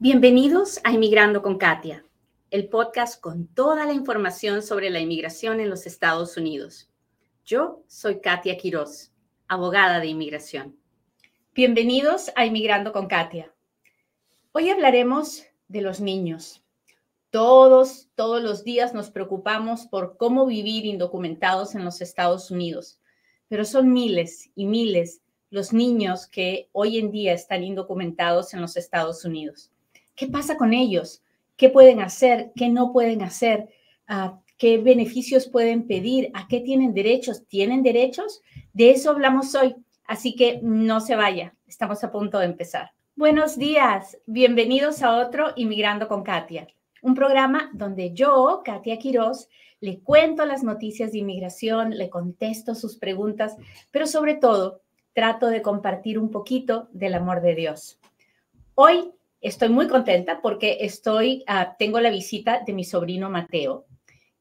Bienvenidos a Inmigrando con Katia, el podcast con toda la información sobre la inmigración en los Estados Unidos. Yo soy Katia Quiroz, abogada de inmigración. Bienvenidos a Inmigrando con Katia. Hoy hablaremos de los niños. Todos, todos los días nos preocupamos por cómo vivir indocumentados en los Estados Unidos, pero son miles y miles los niños que hoy en día están indocumentados en los Estados Unidos. ¿Qué pasa con ellos? ¿Qué pueden hacer? ¿Qué no pueden hacer? Ah, ¿Qué beneficios pueden pedir? ¿A qué tienen derechos? ¿Tienen derechos? De eso hablamos hoy. Así que no se vaya. Estamos a punto de empezar. Buenos días. Bienvenidos a otro Inmigrando con Katia. Un programa donde yo, Katia Quiroz, le cuento las noticias de inmigración, le contesto sus preguntas, pero sobre todo trato de compartir un poquito del amor de Dios. Hoy estoy muy contenta porque estoy, ah, tengo la visita de mi sobrino Mateo,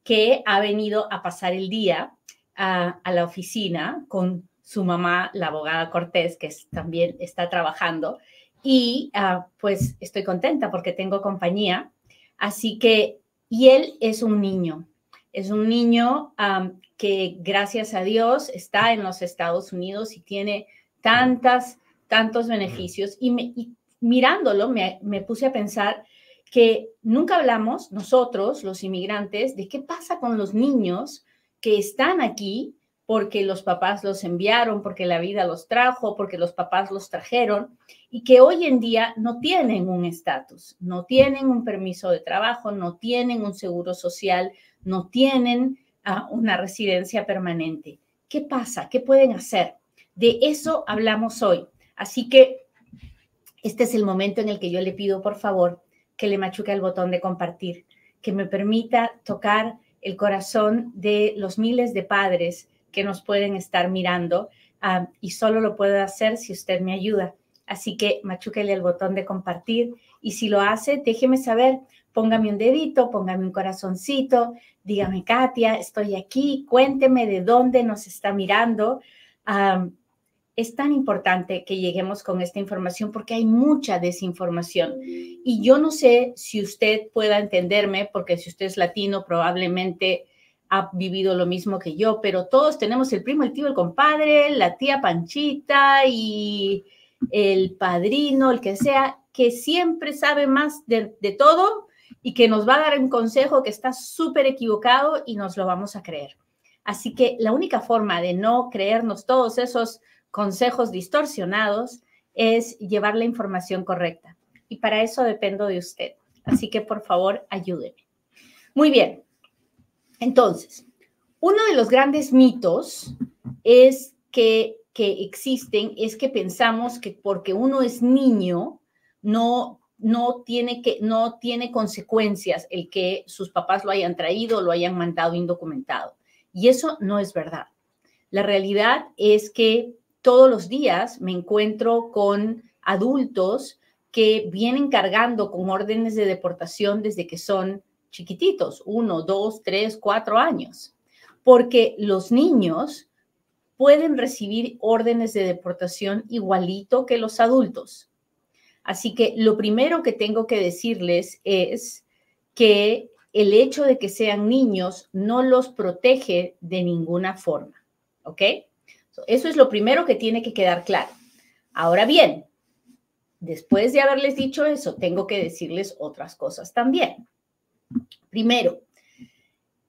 que ha venido a pasar el día ah, a la oficina con su mamá, la abogada Cortés, que también está trabajando. Y ah, pues estoy contenta porque tengo compañía. Así que, y él es un niño, es un niño que gracias a Dios está en los Estados Unidos y tiene tantas, tantos beneficios. Y, mirándolo, me, puse a pensar que nunca hablamos nosotros, los inmigrantes, de qué pasa con los niños que están aquí porque los papás los enviaron, porque la vida los trajo, porque los papás los trajeron y que hoy en día no tienen un estatus, no tienen un permiso de trabajo, no tienen un seguro social, no tienen ah, una residencia permanente. ¿Qué pasa? ¿Qué pueden hacer? De eso hablamos hoy. Así que este es el momento en el que yo le pido, por favor, que le machuque el botón de compartir, que me permita tocar el corazón de los miles de padres que nos pueden estar mirando ah, y solo lo puedo hacer si usted me ayuda. Así que machúquele el botón de compartir y si lo hace, déjeme saber, póngame un dedito, póngame un corazoncito, dígame, Katia, estoy aquí, cuénteme de dónde nos está mirando. Ah, es tan importante que lleguemos con esta información porque hay mucha desinformación. Y yo no sé si usted pueda entenderme, porque si usted es latino probablemente ha vivido lo mismo que yo, pero todos tenemos el primo, el tío, el compadre, la tía Panchita y el padrino, el que sea, que siempre sabe más de, todo y que nos va a dar un consejo que está súper equivocado y nos lo vamos a creer. Así que la única forma de no creernos todos esos consejos distorsionados es llevar la información correcta. Y para eso dependo de usted. Así que por favor, ayúdeme. Muy bien. Entonces, uno de los grandes mitos es que, que existen es que pensamos que porque uno es niño, no, no, tiene que, no tiene consecuencias el que sus papás lo hayan traído o lo hayan mandado indocumentado. Y eso no es verdad. La realidad es que todos los días me encuentro con adultos que vienen cargando con órdenes de deportación desde que son chiquititos, uno, dos, tres, cuatro años, porque los niños pueden recibir órdenes de deportación igualito que los adultos. Así que lo primero que tengo que decirles es que el hecho de que sean niños no los protege de ninguna forma, ¿ok? Eso es lo primero que tiene que quedar claro. Ahora bien, después de haberles dicho eso, tengo que decirles otras cosas también. Primero,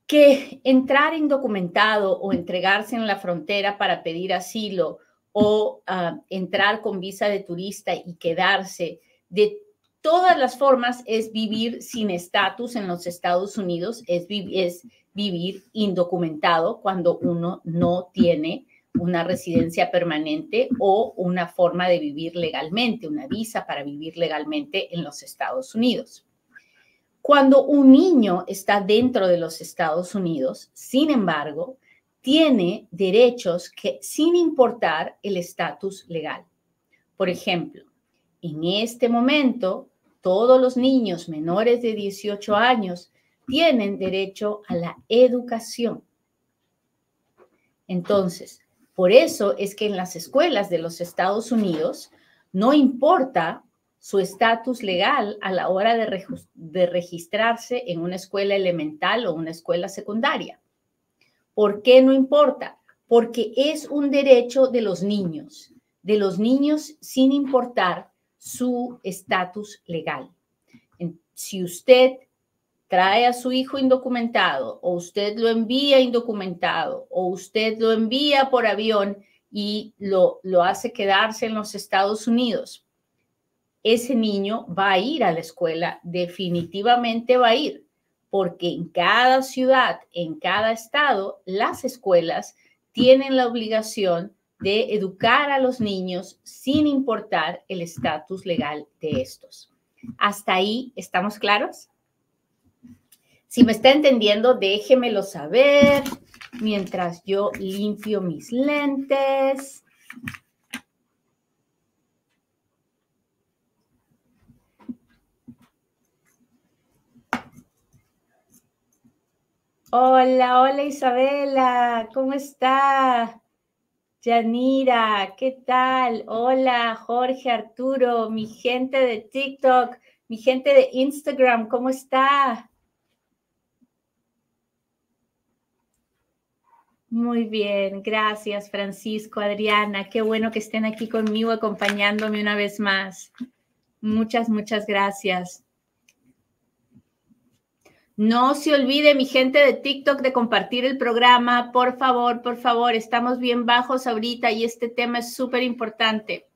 que entrar indocumentado o entregarse en la frontera para pedir asilo o ah, entrar con visa de turista y quedarse de todas las formas es vivir sin estatus en los Estados Unidos, es, es vivir indocumentado cuando uno no tiene una residencia permanente o una forma de vivir legalmente, una visa para vivir legalmente en los Estados Unidos. Cuando un niño está dentro de los Estados Unidos, sin embargo, tiene derechos que sin importar el estatus legal. Por ejemplo, en este momento, todos los niños menores de 18 años tienen derecho a la educación. Entonces, por eso es que en las escuelas de los Estados Unidos no importa su estatus legal a la hora de, registrarse en una escuela elemental o una escuela secundaria. ¿Por qué no importa? Porque es un derecho de los niños, de los niños sin importar su estatus legal. Si usted trae a su hijo indocumentado o usted lo envía indocumentado o usted lo envía por avión y lo, lo hace quedarse en los Estados Unidos, ese niño va a ir a la escuela, definitivamente va a ir, porque en cada ciudad, en cada estado, las escuelas tienen la obligación de educar a los niños sin importar el estatus legal de estos. ¿Hasta ahí estamos claros? Si me está entendiendo, déjemelo saber mientras yo limpio mis lentes. Hola, hola Isabela, ¿cómo está? Yanira, ¿qué tal? Hola, Jorge, Arturo, mi gente de TikTok, mi gente de Instagram, ¿cómo está? Muy bien, gracias Francisco, Adriana, qué bueno que estén aquí conmigo acompañándome una vez más. Muchas, muchas gracias. No se olvide, mi gente de TikTok, de compartir el programa. Por favor, por favor, estamos bien bajos ahorita y este tema es súper importante.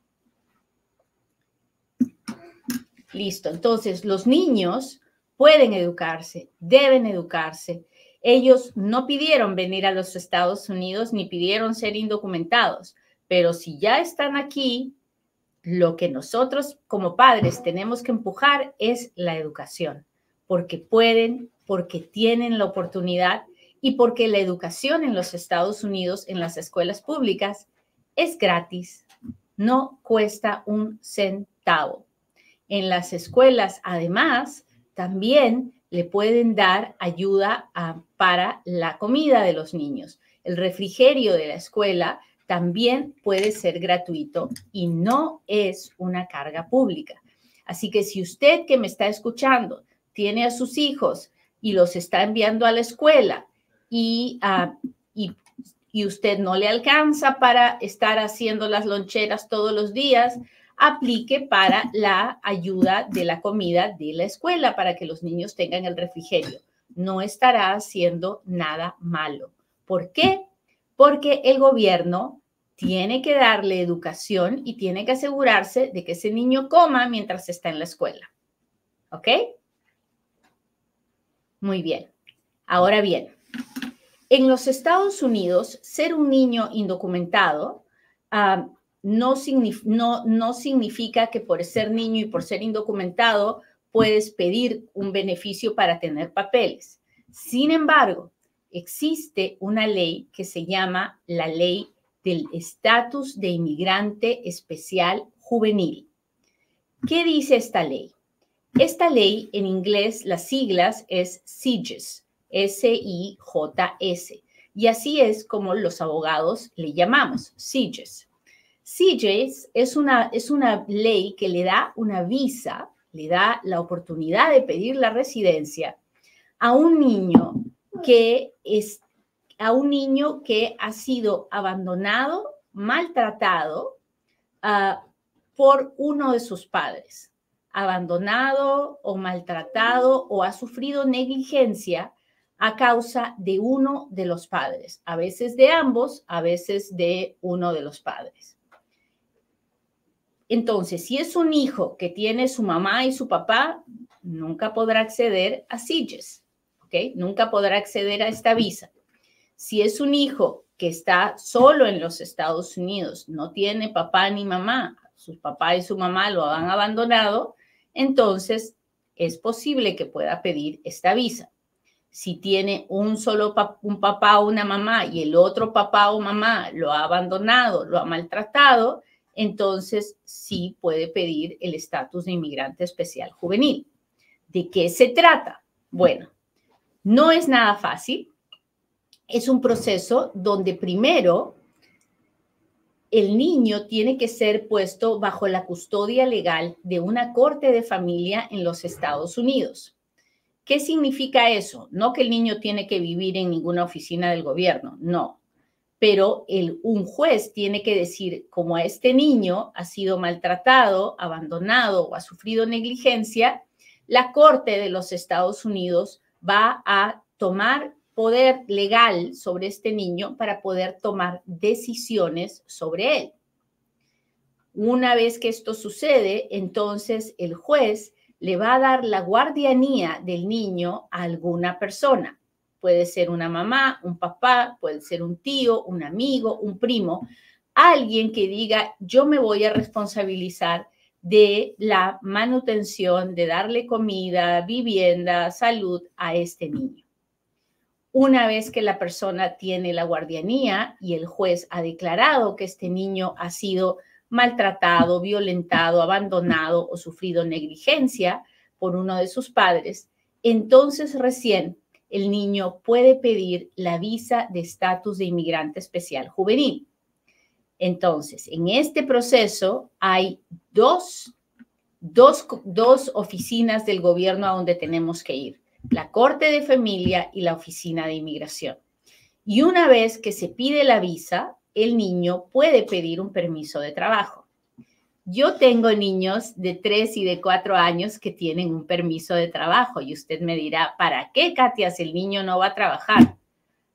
Listo, entonces los niños pueden educarse, deben educarse ellos no pidieron venir a los Estados Unidos ni pidieron ser indocumentados, pero si ya están aquí, lo que nosotros como padres tenemos que empujar es la educación, porque pueden, porque tienen la oportunidad y porque la educación en los Estados Unidos, en las escuelas públicas, es gratis, no cuesta un centavo. En las escuelas, además, también le pueden dar ayuda para la comida de los niños. El refrigerio de la escuela también puede ser gratuito y no es una carga pública. Así que si usted que me está escuchando tiene a sus hijos y los está enviando a la escuela y, ah, y, y usted no le alcanza para estar haciendo las loncheras todos los días, aplique para la ayuda de la comida de la escuela, para que los niños tengan el refrigerio. No estará haciendo nada malo. ¿Por qué? Porque el gobierno tiene que darle educación y tiene que asegurarse de que ese niño coma mientras está en la escuela. ¿Ok? Muy bien. Ahora bien, en los Estados Unidos, ser un niño indocumentado ah, no, significa que por ser niño y por ser indocumentado puedes pedir un beneficio para tener papeles. Sin embargo, existe una ley que se llama la ley del estatus de inmigrante especial juvenil. ¿Qué dice esta ley? Esta ley en inglés, las siglas es SIJS, S-I-J-S, y así es como los abogados le llamamos, SIJS. CJs es una, es una ley que le da una visa, le da la oportunidad de pedir la residencia a un niño que es a un niño que ha sido abandonado, maltratado ah, por uno de sus padres, abandonado o maltratado o ha sufrido negligencia a causa de uno de los padres, a veces de ambos, a veces de uno de los padres. Entonces, si es un hijo que tiene su mamá y su papá, nunca podrá acceder a SIGES, ¿ok? Nunca podrá acceder a esta visa. Si es un hijo que está solo en los Estados Unidos, no tiene papá ni mamá, su papá y su mamá lo han abandonado, entonces es posible que pueda pedir esta visa. Si tiene un solo un papá o una mamá y el otro papá o mamá lo ha abandonado, lo ha maltratado, entonces sí puede pedir el estatus de inmigrante especial juvenil. ¿De qué se trata? Bueno, no es nada fácil. Es un proceso donde primero el niño tiene que ser puesto bajo la custodia legal de una corte de familia en los Estados Unidos. ¿Qué significa eso? No que el niño tiene que vivir en ninguna oficina del gobierno, no. Pero el, un juez tiene que decir, como a este niño ha sido maltratado, abandonado o ha sufrido negligencia, la Corte de los Estados Unidos va a tomar poder legal sobre este niño para poder tomar decisiones sobre él. Una vez que esto sucede, entonces el juez le va a dar la guardianía del niño a alguna persona. Puede ser una mamá, un papá, puede ser un tío, un amigo, un primo, alguien que diga, yo me voy a responsabilizar de la manutención, de darle comida, vivienda, salud a este niño. Una vez que la persona tiene la guardianía y el juez ha declarado que este niño ha sido maltratado, violentado, abandonado o sufrido negligencia por uno de sus padres, entonces recién el niño puede pedir la visa de estatus de inmigrante especial juvenil. Entonces, en este proceso hay dos, dos, dos oficinas del gobierno a donde tenemos que ir, la Corte de Familia y la Oficina de Inmigración. Y una vez que se pide la visa, el niño puede pedir un permiso de trabajo. Yo tengo niños de 3 y de 4 años que tienen un permiso de trabajo y usted me dirá, ¿para qué, Katia, si el niño no va a trabajar?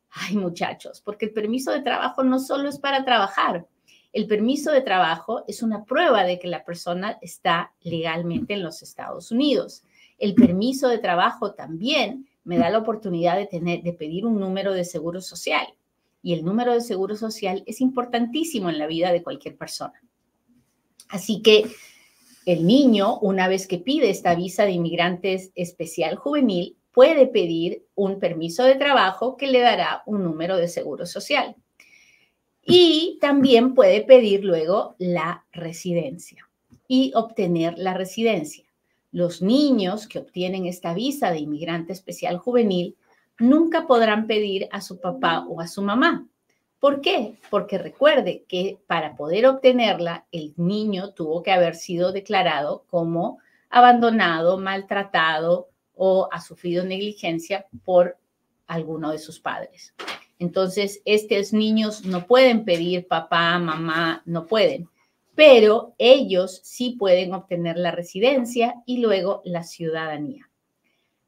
Ay, muchachos, porque el permiso de trabajo no solo es para trabajar. El permiso de trabajo es una prueba de que la persona está legalmente en los Estados Unidos. El permiso de trabajo también me da la oportunidad de, tener, de pedir un número de seguro social y el número de seguro social es importantísimo en la vida de cualquier persona. Así que el niño, una vez que pide esta visa de inmigrantes especial juvenil, puede pedir un permiso de trabajo que le dará un número de seguro social. Y también puede pedir luego la residencia y obtener la residencia. Los niños que obtienen esta visa de inmigrante especial juvenil nunca podrán pedir a su papá o a su mamá. ¿Por qué? Porque recuerde que para poder obtenerla, el niño tuvo que haber sido declarado como abandonado, maltratado o ha sufrido negligencia por alguno de sus padres. Entonces, estos niños no pueden pedir papá, mamá, no pueden, pero ellos sí pueden obtener la residencia y luego la ciudadanía.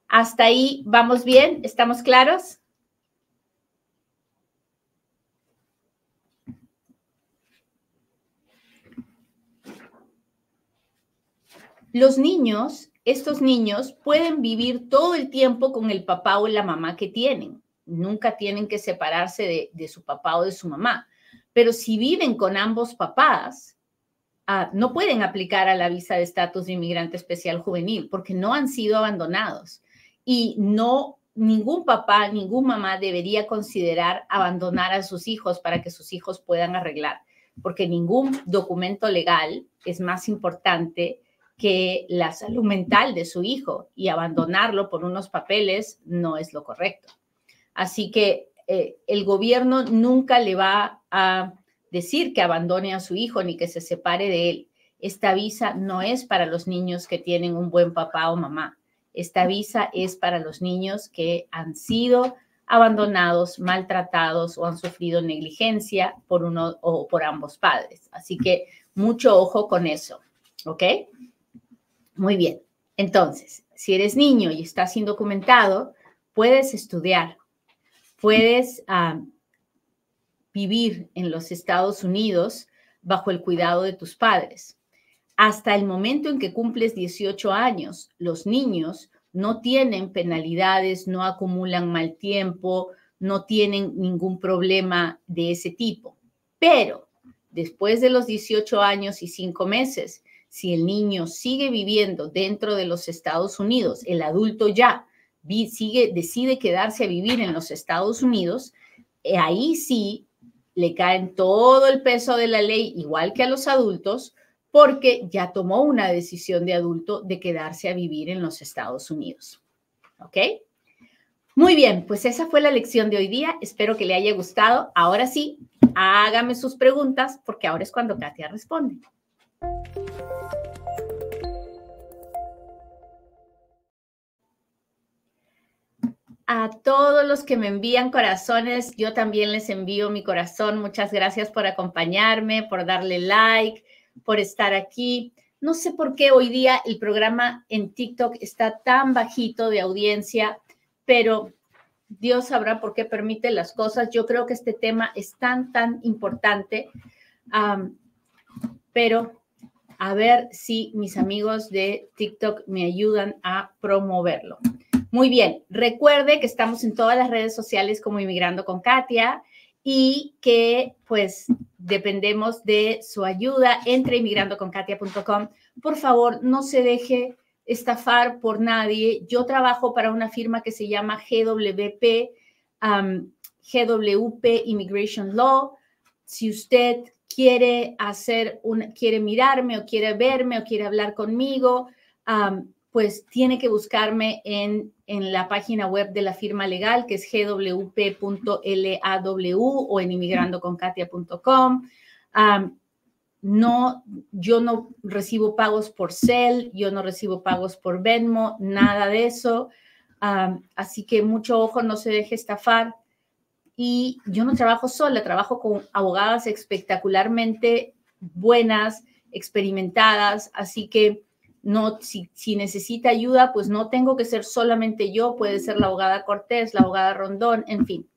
Hasta ahí vamos bien, ¿estamos claros? Los niños, estos niños pueden vivir todo el tiempo con el papá o la mamá que tienen. Nunca tienen que separarse de, su papá o de su mamá. Pero si viven con ambos papás, ah, no pueden aplicar a la visa de estatus de inmigrante especial juvenil porque no han sido abandonados y no ningún papá, ningún mamá debería considerar abandonar a sus hijos para que sus hijos puedan arreglar, porque ningún documento legal es más importante que la salud mental de su hijo y abandonarlo por unos papeles no es lo correcto. Así que eh, el gobierno nunca le va a decir que abandone a su hijo ni que se separe de él. Esta visa no es para los niños que tienen un buen papá o mamá. Esta visa es para los niños que han sido abandonados, maltratados o han sufrido negligencia por uno o por ambos padres. Así que mucho ojo con eso, ¿ok? Muy bien. Entonces, si eres niño y estás indocumentado, puedes estudiar, puedes ah, vivir en los Estados Unidos bajo el cuidado de tus padres hasta el momento en que cumples 18 años, los niños no tienen penalidades, no acumulan mal tiempo, no tienen ningún problema de ese tipo. Pero después de los 18 años y 5 meses, si el niño sigue viviendo dentro de los Estados Unidos, el adulto ya sigue, decide quedarse a vivir en los Estados Unidos, eh, ahí sí le caen todo el peso de la ley, igual que a los adultos, porque ya tomó una decisión de adulto de quedarse a vivir en los Estados Unidos. ¿Ok? Muy bien, pues esa fue la lección de hoy día. Espero que le haya gustado. Ahora sí, hágame sus preguntas porque ahora es cuando Katia responde. A todos los que me envían corazones, yo también les envío mi corazón. Muchas gracias por acompañarme, por darle like, por estar aquí. No sé por qué hoy día el programa en TikTok está tan bajito de audiencia, pero Dios sabrá por qué permite las cosas. Yo creo que este tema es tan, tan importante. pero a ver si mis amigos de TikTok me ayudan a promoverlo. Muy bien, recuerde que estamos en todas las redes sociales como Inmigrando con Katia y que pues dependemos de su ayuda. Entre inmigrandoconkatia.com. Por favor, no se deje estafar por nadie. Yo trabajo para una firma que se llama GWP, GWP Immigration Law. Si usted quiere hacer un, quiere mirarme o quiere verme o quiere hablar conmigo, pues tiene que buscarme en, en, la página web de la firma legal, que es gwp.law o en inmigrandoconkatia.com. no, yo no recibo pagos por Cell, yo no recibo pagos por Venmo, nada de eso. así que mucho ojo, no se deje estafar. Y yo no trabajo sola, trabajo con abogadas espectacularmente buenas, experimentadas, así que no, si, necesita ayuda, pues no tengo que ser solamente yo, puede ser la abogada Cortés, la abogada Rondón, en fin.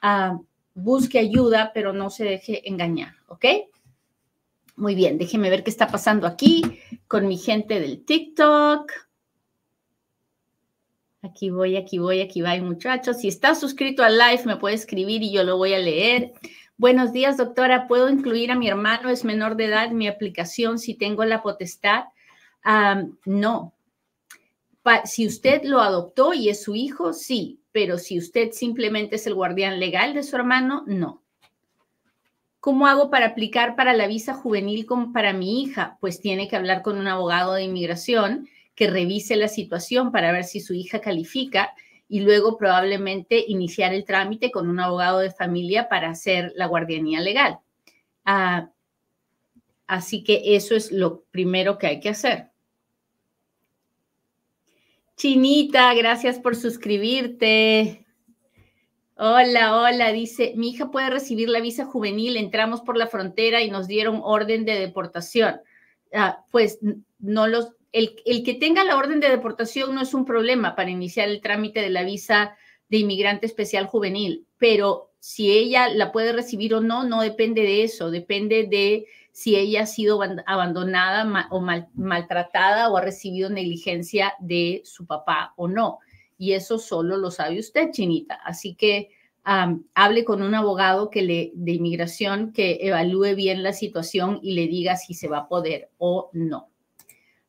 Ah, busque ayuda, pero no se deje engañar, ¿ok? Muy bien, déjeme ver qué está pasando aquí con mi gente del TikTok. Aquí voy, aquí voy, aquí va, muchachos. Si está suscrito al live, me puede escribir y yo lo voy a leer. Buenos días, doctora. ¿Puedo incluir a mi hermano? Es menor de edad mi aplicación si tengo la potestad no. si usted lo adoptó y es su hijo, sí, pero si usted simplemente es el guardián legal de su hermano, no. ¿Cómo hago para aplicar para la visa juvenil como para mi hija? Pues tiene que hablar con un abogado de inmigración que revise la situación para ver si su hija califica y luego probablemente iniciar el trámite con un abogado de familia para hacer la guardianía legal. Ah, así que eso es lo primero que hay que hacer. Chinita, gracias por suscribirte. Hola, hola, dice, mi hija puede recibir la visa juvenil, entramos por la frontera y nos dieron orden de deportación. Ah, pues no los, el, el, que tenga la orden de deportación no es un problema para iniciar el trámite de la visa de inmigrante especial juvenil, pero si ella la puede recibir o no, no depende de eso, depende de si ella ha sido abandonada o maltratada o ha recibido negligencia de su papá o no. Y eso solo lo sabe usted, Chinita. Así que hable con un abogado que le, de inmigración que evalúe bien la situación y le diga si se va a poder o no.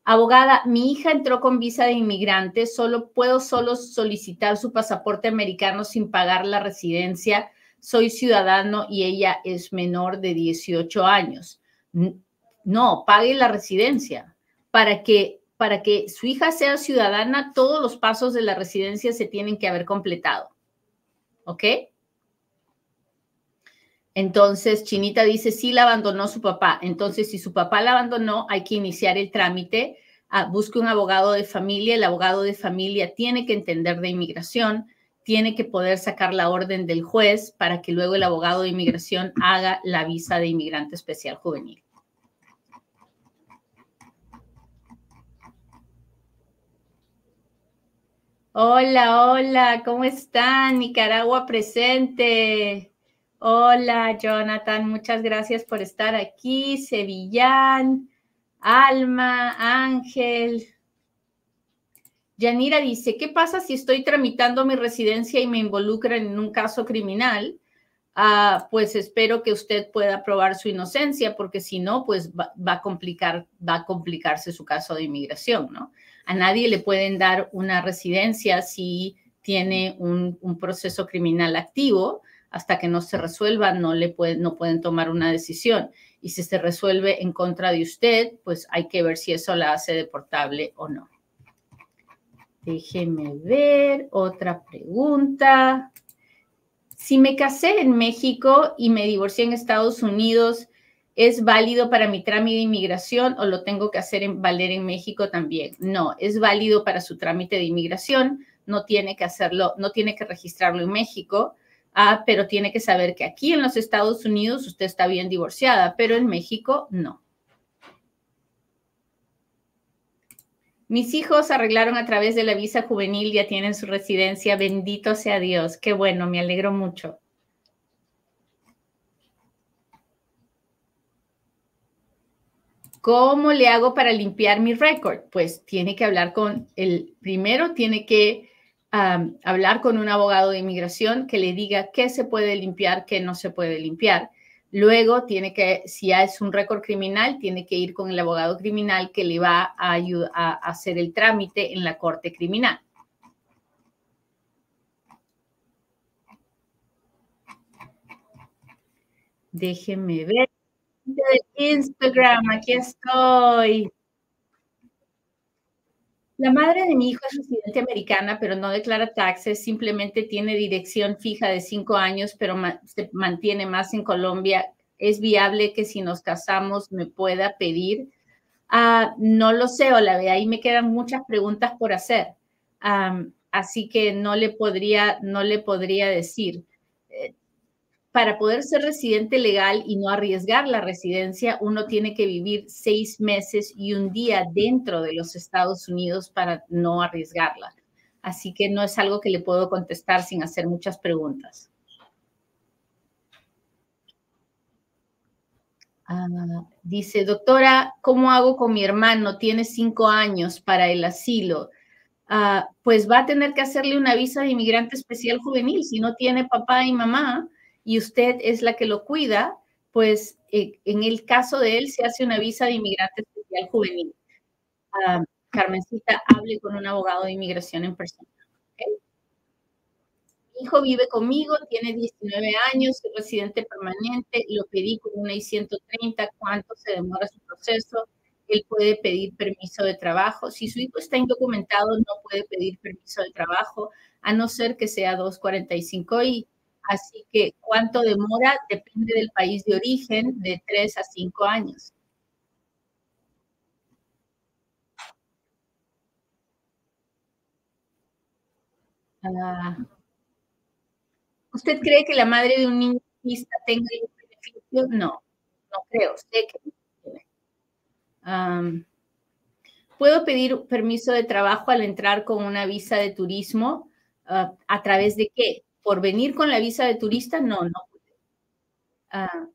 Abogada, mi hija entró con visa de inmigrante, solo puedo solo solicitar su pasaporte americano sin pagar la residencia. Soy ciudadano y ella es menor de 18 años. No, pague la residencia para que para que su hija sea ciudadana, todos los pasos de la residencia se tienen que haber completado. ¿Ok? Entonces, Chinita dice, sí la abandonó su papá. Entonces, si su papá la abandonó, hay que iniciar el trámite. Ah, busque un abogado de familia. El abogado de familia tiene que entender de inmigración, tiene que poder sacar la orden del juez para que luego el abogado de inmigración haga la visa de inmigrante especial juvenil. Hola, hola, ¿cómo están? Nicaragua presente. Hola, Jonathan, muchas gracias por estar aquí. Sevillán, Alma, Ángel. Yanira dice, ¿qué pasa si estoy tramitando mi residencia y me involucran en un caso criminal? Ah, pues espero que usted pueda probar su inocencia, porque si no, pues va, a complicar, va a complicarse su caso de inmigración, ¿no? A nadie le pueden dar una residencia si tiene un, proceso criminal activo. Hasta que no se resuelva, no, le no pueden tomar una decisión. Y si se resuelve en contra de usted, pues hay que ver si eso la hace deportable o no. Déjeme ver otra pregunta. si me casé en México y me divorcié en Estados Unidos, ¿es válido para mi trámite de inmigración o lo tengo que hacer en, valer en México también? No, es válido para su trámite de inmigración, no tiene que hacerlo, no tiene que registrarlo en México, ah, pero tiene que saber que aquí en los Estados Unidos usted está bien divorciada, pero en México no. Mis hijos arreglaron a través de la visa juvenil, ya tienen su residencia. Bendito sea Dios. Qué bueno, me alegro mucho. ¿Cómo le hago para limpiar mi récord? Pues tiene que hablar con el, primero tiene que hablar con un abogado de inmigración que le diga qué se puede limpiar, qué no se puede limpiar. Luego tiene que, si ya es un récord criminal, tiene que ir con el abogado criminal que le va a, ayudar, a hacer el trámite en la corte criminal. Déjenme ver. Instagram, aquí estoy. La madre de mi hijo es residente americana, pero no declara taxes, simplemente tiene dirección fija de cinco años, pero se mantiene más en Colombia. ¿Es viable que si nos casamos me pueda pedir? Ah, no lo sé, Ola, ahí me quedan muchas preguntas por hacer. así que no le podría, no le podría decir para poder ser residente legal y no arriesgar la residencia, uno tiene que vivir seis meses y un día dentro de los Estados Unidos para no arriesgarla. Así que no es algo que le puedo contestar sin hacer muchas preguntas. Ah, dice, doctora, ¿cómo hago con mi hermano? Tiene cinco años para el asilo. Ah, pues va a tener que hacerle una visa de inmigrante especial juvenil. Si no tiene papá y mamá, y usted es la que lo cuida, pues eh, en el caso de él se hace una visa de inmigrante especial juvenil. Ah, Carmencita, hable con un abogado de inmigración en persona. Mi hijo vive conmigo, tiene 19 años, es residente permanente, lo pedí con una I-130, ¿cuánto se demora su proceso? Él puede pedir permiso de trabajo. Si su hijo está indocumentado, no puede pedir permiso de trabajo, a no ser que sea 245 y Así que cuánto demora depende del país de origen, de tres a cinco años. Ah. ¿Usted cree que la madre de un niño autista tenga el beneficio? No, no creo. Sé que ¿Puedo pedir permiso de trabajo al entrar con una visa de turismo? Ah, ¿A través de qué? Por venir con la visa de turista, no, no. Ah.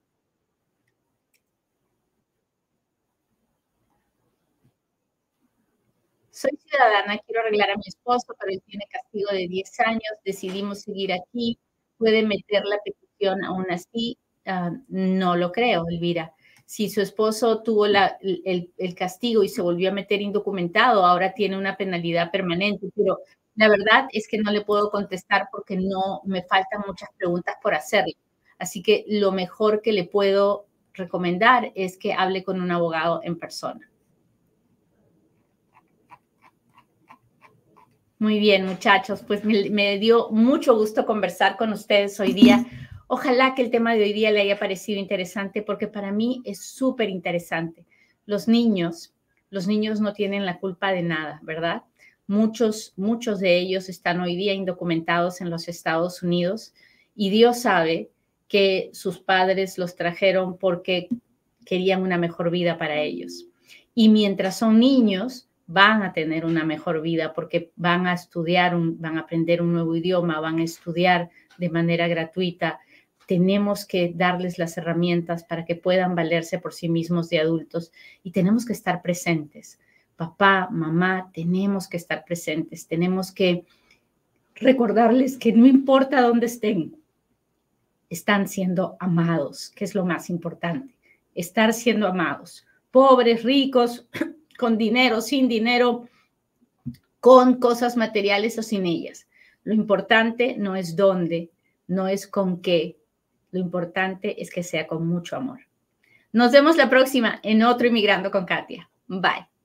soy ciudadana, quiero arreglar a mi esposo, pero él tiene castigo de 10 años, decidimos seguir aquí, puede meter la petición aún así, ah, no lo creo, Elvira. Si su esposo tuvo el, el, castigo y se volvió a meter indocumentado, ahora tiene una penalidad permanente, pero la verdad es que no le puedo contestar porque no me faltan muchas preguntas por hacerle. Así que lo mejor que le puedo recomendar es que hable con un abogado en persona. Muy bien, muchachos, pues me, dio mucho gusto conversar con ustedes hoy día. Ojalá que el tema de hoy día le haya parecido interesante porque para mí es súper interesante. Los niños, los niños no tienen la culpa de nada, ¿verdad? Muchos, muchos de ellos están hoy día indocumentados en los Estados Unidos y Dios sabe que sus padres los trajeron porque querían una mejor vida para ellos. Y mientras son niños, van a tener una mejor vida porque van a estudiar, van a aprender un nuevo idioma, van a estudiar de manera gratuita. Tenemos que darles las herramientas para que puedan valerse por sí mismos de adultos y tenemos que estar presentes papá, mamá, tenemos que estar presentes, tenemos que recordarles que no importa dónde estén, están siendo amados, que es lo más importante, estar siendo amados, pobres, ricos, con dinero, sin dinero, con cosas materiales o sin ellas. Lo importante no es dónde, no es con qué, lo importante es que sea con mucho amor. Nos vemos la próxima en otro Inmigrando con Katia. Bye.